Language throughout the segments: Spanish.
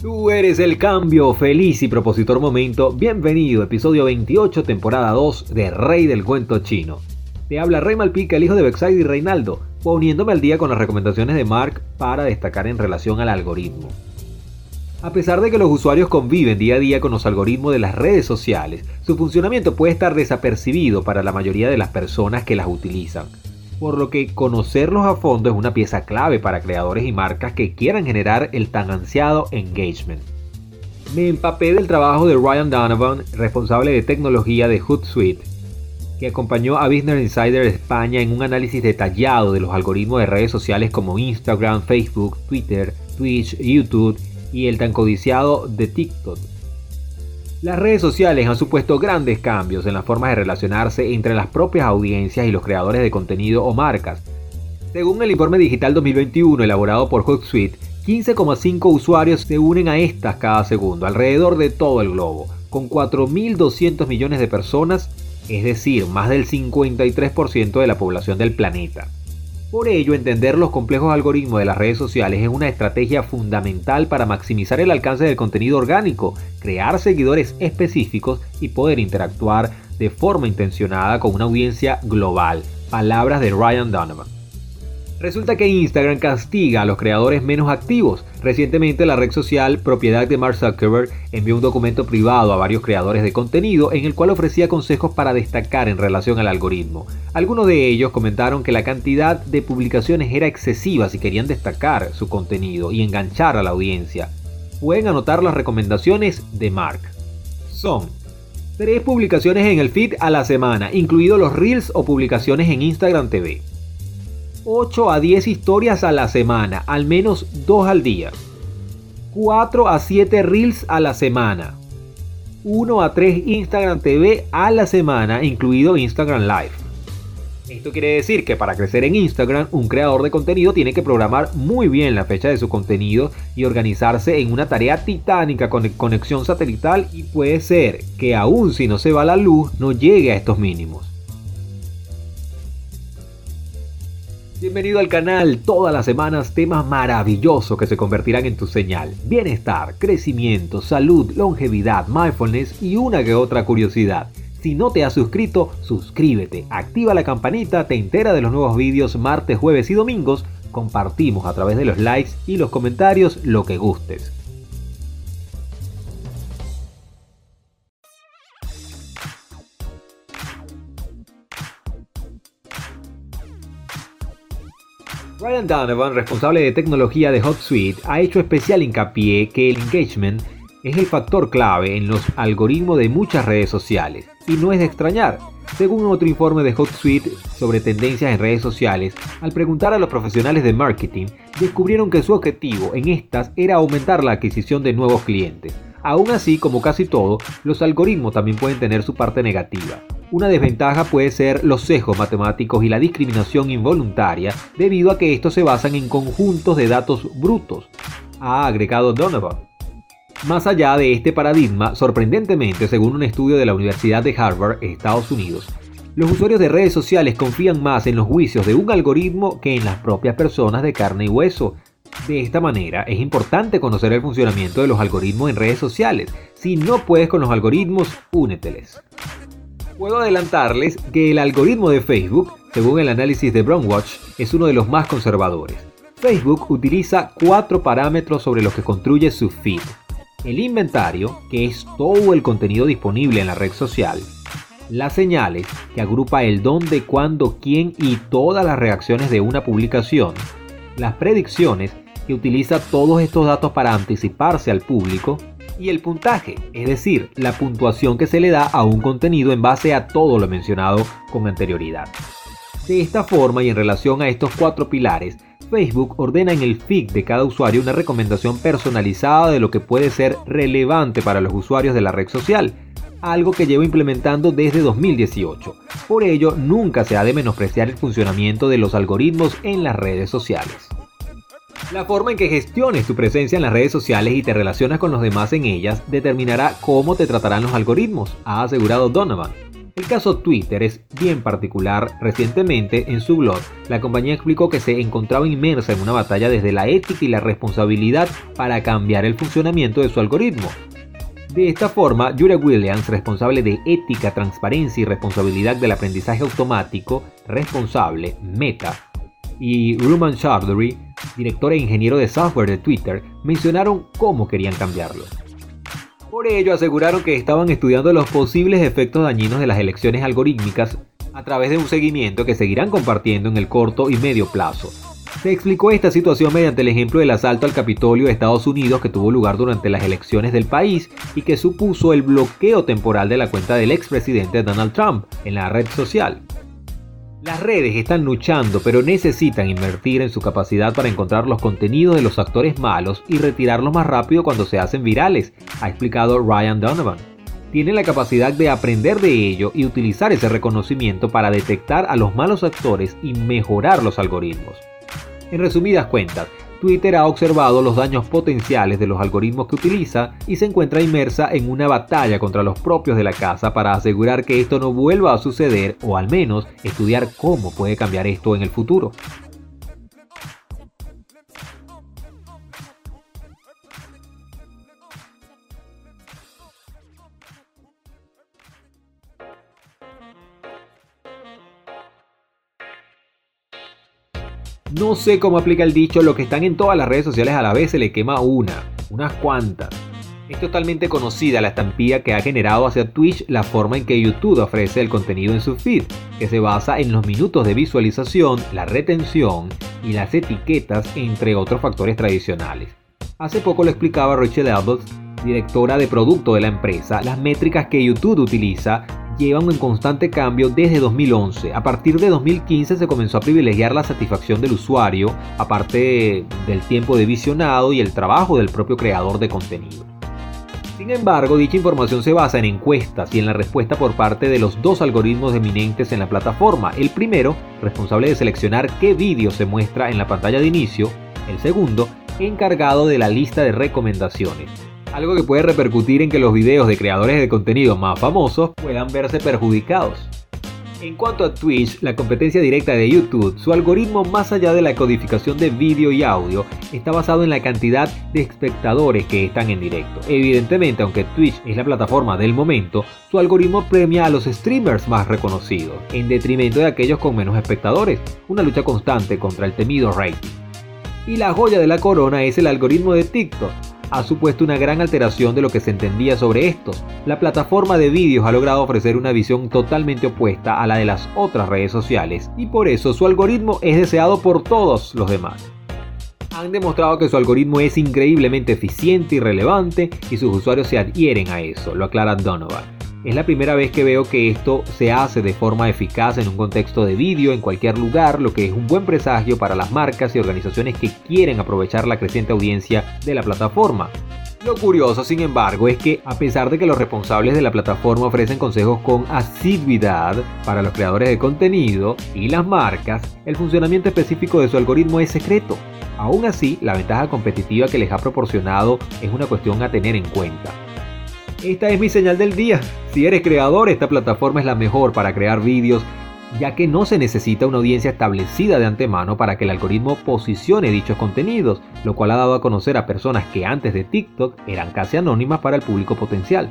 Tú eres el cambio, feliz y propositor momento. Bienvenido, episodio 28, temporada 2 de Rey del Cuento Chino. Te habla Rey Malpica, el hijo de Bexide y Reinaldo, poniéndome al día con las recomendaciones de Mark para destacar en relación al algoritmo. A pesar de que los usuarios conviven día a día con los algoritmos de las redes sociales, su funcionamiento puede estar desapercibido para la mayoría de las personas que las utilizan, por lo que conocerlos a fondo es una pieza clave para creadores y marcas que quieran generar el tan ansiado engagement. Me empapé del trabajo de Ryan Donovan, responsable de tecnología de Hootsuite, que acompañó a Business Insider España en un análisis detallado de los algoritmos de redes sociales como Instagram, Facebook, Twitter, Twitch, YouTube y el tan codiciado de TikTok. Las redes sociales han supuesto grandes cambios en las formas de relacionarse entre las propias audiencias y los creadores de contenido o marcas. Según el informe digital 2021 elaborado por Hootsuite, 15,5 usuarios se unen a estas cada segundo alrededor de todo el globo, con 4.200 millones de personas, es decir, más del 53% de la población del planeta. Por ello, entender los complejos algoritmos de las redes sociales es una estrategia fundamental para maximizar el alcance del contenido orgánico, crear seguidores específicos y poder interactuar de forma intencionada con una audiencia global. Palabras de Ryan Donovan. Resulta que Instagram castiga a los creadores menos activos. Recientemente la red social, propiedad de Mark Zuckerberg, envió un documento privado a varios creadores de contenido en el cual ofrecía consejos para destacar en relación al algoritmo. Algunos de ellos comentaron que la cantidad de publicaciones era excesiva si querían destacar su contenido y enganchar a la audiencia. Pueden anotar las recomendaciones de Mark. Son tres publicaciones en el feed a la semana, incluidos los reels o publicaciones en Instagram TV. 8 a 10 historias a la semana, al menos 2 al día. 4 a 7 reels a la semana. 1 a 3 Instagram TV a la semana, incluido Instagram Live. Esto quiere decir que para crecer en Instagram, un creador de contenido tiene que programar muy bien la fecha de su contenido y organizarse en una tarea titánica con conexión satelital y puede ser que aún si no se va la luz, no llegue a estos mínimos. Bienvenido al canal, todas las semanas temas maravillosos que se convertirán en tu señal. Bienestar, crecimiento, salud, longevidad, mindfulness y una que otra curiosidad. Si no te has suscrito, suscríbete, activa la campanita, te entera de los nuevos vídeos martes, jueves y domingos. Compartimos a través de los likes y los comentarios lo que gustes. Ryan Donovan, responsable de tecnología de HotSuite, ha hecho especial hincapié que el engagement es el factor clave en los algoritmos de muchas redes sociales, y no es de extrañar. Según otro informe de HotSuite sobre tendencias en redes sociales, al preguntar a los profesionales de marketing, descubrieron que su objetivo en estas era aumentar la adquisición de nuevos clientes. Aún así, como casi todo, los algoritmos también pueden tener su parte negativa. Una desventaja puede ser los sesgos matemáticos y la discriminación involuntaria debido a que estos se basan en conjuntos de datos brutos, ha agregado Donovan. Más allá de este paradigma, sorprendentemente, según un estudio de la Universidad de Harvard, Estados Unidos, los usuarios de redes sociales confían más en los juicios de un algoritmo que en las propias personas de carne y hueso. De esta manera, es importante conocer el funcionamiento de los algoritmos en redes sociales. Si no puedes con los algoritmos, úneteles. Puedo adelantarles que el algoritmo de Facebook, según el análisis de Brownwatch, es uno de los más conservadores. Facebook utiliza cuatro parámetros sobre los que construye su feed. El inventario, que es todo el contenido disponible en la red social. Las señales, que agrupa el dónde, cuándo, quién y todas las reacciones de una publicación. Las predicciones, que utiliza todos estos datos para anticiparse al público y el puntaje, es decir, la puntuación que se le da a un contenido en base a todo lo mencionado con anterioridad. De esta forma y en relación a estos cuatro pilares, Facebook ordena en el feed de cada usuario una recomendación personalizada de lo que puede ser relevante para los usuarios de la red social, algo que lleva implementando desde 2018. Por ello, nunca se ha de menospreciar el funcionamiento de los algoritmos en las redes sociales. La forma en que gestiones tu presencia en las redes sociales y te relacionas con los demás en ellas determinará cómo te tratarán los algoritmos, ha asegurado Donovan. El caso Twitter es bien particular. Recientemente, en su blog, la compañía explicó que se encontraba inmersa en una batalla desde la ética y la responsabilidad para cambiar el funcionamiento de su algoritmo. De esta forma, Julia Williams, responsable de ética, transparencia y responsabilidad del aprendizaje automático, responsable, Meta, y Ruman Chowdhury, director e ingeniero de software de Twitter, mencionaron cómo querían cambiarlo. Por ello, aseguraron que estaban estudiando los posibles efectos dañinos de las elecciones algorítmicas a través de un seguimiento que seguirán compartiendo en el corto y medio plazo. Se explicó esta situación mediante el ejemplo del asalto al Capitolio de Estados Unidos que tuvo lugar durante las elecciones del país y que supuso el bloqueo temporal de la cuenta del expresidente Donald Trump en la red social. Las redes están luchando, pero necesitan invertir en su capacidad para encontrar los contenidos de los actores malos y retirarlos más rápido cuando se hacen virales, ha explicado Ryan Donovan. Tienen la capacidad de aprender de ello y utilizar ese reconocimiento para detectar a los malos actores y mejorar los algoritmos. En resumidas cuentas, Twitter ha observado los daños potenciales de los algoritmos que utiliza y se encuentra inmersa en una batalla contra los propios de la casa para asegurar que esto no vuelva a suceder o al menos estudiar cómo puede cambiar esto en el futuro. No sé cómo aplica el dicho, lo que están en todas las redes sociales a la vez se le quema una, unas cuantas. Es totalmente conocida la estampilla que ha generado hacia Twitch la forma en que YouTube ofrece el contenido en su feed, que se basa en los minutos de visualización, la retención y las etiquetas, entre otros factores tradicionales. Hace poco lo explicaba Rachel Elbert, directora de producto de la empresa, las métricas que YouTube utiliza llevan en constante cambio desde 2011. A partir de 2015 se comenzó a privilegiar la satisfacción del usuario, aparte del tiempo de visionado y el trabajo del propio creador de contenido. Sin embargo, dicha información se basa en encuestas y en la respuesta por parte de los dos algoritmos eminentes en la plataforma. El primero, responsable de seleccionar qué vídeo se muestra en la pantalla de inicio. El segundo, encargado de la lista de recomendaciones algo que puede repercutir en que los videos de creadores de contenido más famosos puedan verse perjudicados. En cuanto a Twitch, la competencia directa de YouTube, su algoritmo más allá de la codificación de vídeo y audio está basado en la cantidad de espectadores que están en directo. Evidentemente, aunque Twitch es la plataforma del momento, su algoritmo premia a los streamers más reconocidos, en detrimento de aquellos con menos espectadores, una lucha constante contra el temido rating. Y la joya de la corona es el algoritmo de TikTok, ha supuesto una gran alteración de lo que se entendía sobre estos. La plataforma de vídeos ha logrado ofrecer una visión totalmente opuesta a la de las otras redes sociales y por eso su algoritmo es deseado por todos los demás. Han demostrado que su algoritmo es increíblemente eficiente y relevante y sus usuarios se adhieren a eso, lo aclara Donovan. Es la primera vez que veo que esto se hace de forma eficaz en un contexto de vídeo en cualquier lugar, lo que es un buen presagio para las marcas y organizaciones que quieren aprovechar la creciente audiencia de la plataforma. Lo curioso, sin embargo, es que a pesar de que los responsables de la plataforma ofrecen consejos con asiduidad para los creadores de contenido y las marcas, el funcionamiento específico de su algoritmo es secreto. Aún así, la ventaja competitiva que les ha proporcionado es una cuestión a tener en cuenta. Esta es mi señal del día. Si eres creador, esta plataforma es la mejor para crear vídeos, ya que no se necesita una audiencia establecida de antemano para que el algoritmo posicione dichos contenidos, lo cual ha dado a conocer a personas que antes de TikTok eran casi anónimas para el público potencial.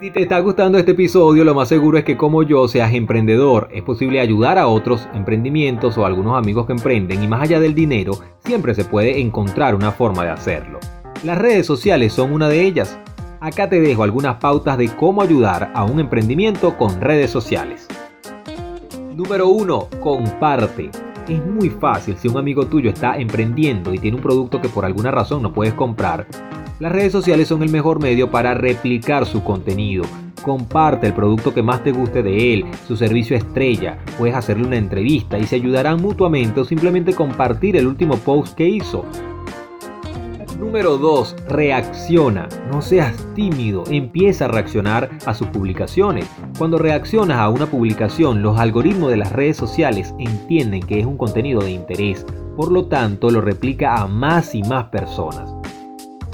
Si te está gustando este episodio, lo más seguro es que como yo seas emprendedor. Es posible ayudar a otros emprendimientos o a algunos amigos que emprenden y más allá del dinero, siempre se puede encontrar una forma de hacerlo. Las redes sociales son una de ellas. Acá te dejo algunas pautas de cómo ayudar a un emprendimiento con redes sociales. Número 1. Comparte. Es muy fácil si un amigo tuyo está emprendiendo y tiene un producto que por alguna razón no puedes comprar las redes sociales son el mejor medio para replicar su contenido. Comparte el producto que más te guste de él, su servicio estrella, puedes hacerle una entrevista y se ayudarán mutuamente o simplemente compartir el último post que hizo. Número 2. Reacciona. No seas tímido. Empieza a reaccionar a sus publicaciones. Cuando reaccionas a una publicación, los algoritmos de las redes sociales entienden que es un contenido de interés. Por lo tanto, lo replica a más y más personas.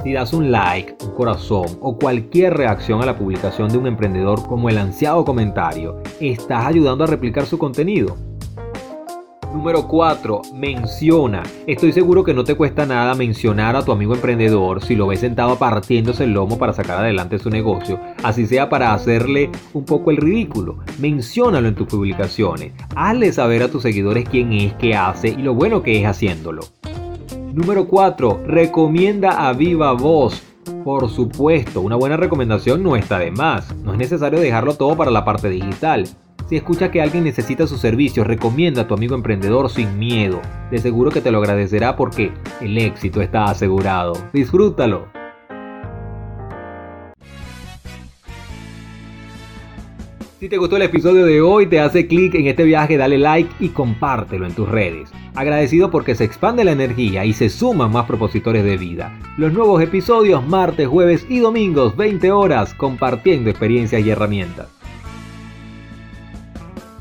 Si das un like, un corazón o cualquier reacción a la publicación de un emprendedor como el ansiado comentario, estás ayudando a replicar su contenido. Número 4. Menciona. Estoy seguro que no te cuesta nada mencionar a tu amigo emprendedor si lo ves sentado partiéndose el lomo para sacar adelante su negocio, así sea para hacerle un poco el ridículo. Menciónalo en tus publicaciones. Hazle saber a tus seguidores quién es, qué hace y lo bueno que es haciéndolo. Número 4. Recomienda a viva voz. Por supuesto, una buena recomendación no está de más. No es necesario dejarlo todo para la parte digital. Si escucha que alguien necesita su servicio, recomienda a tu amigo emprendedor sin miedo. De seguro que te lo agradecerá porque el éxito está asegurado. Disfrútalo. Si te gustó el episodio de hoy, te hace clic en este viaje, dale like y compártelo en tus redes. Agradecido porque se expande la energía y se suman más propositores de vida. Los nuevos episodios martes, jueves y domingos, 20 horas, compartiendo experiencias y herramientas.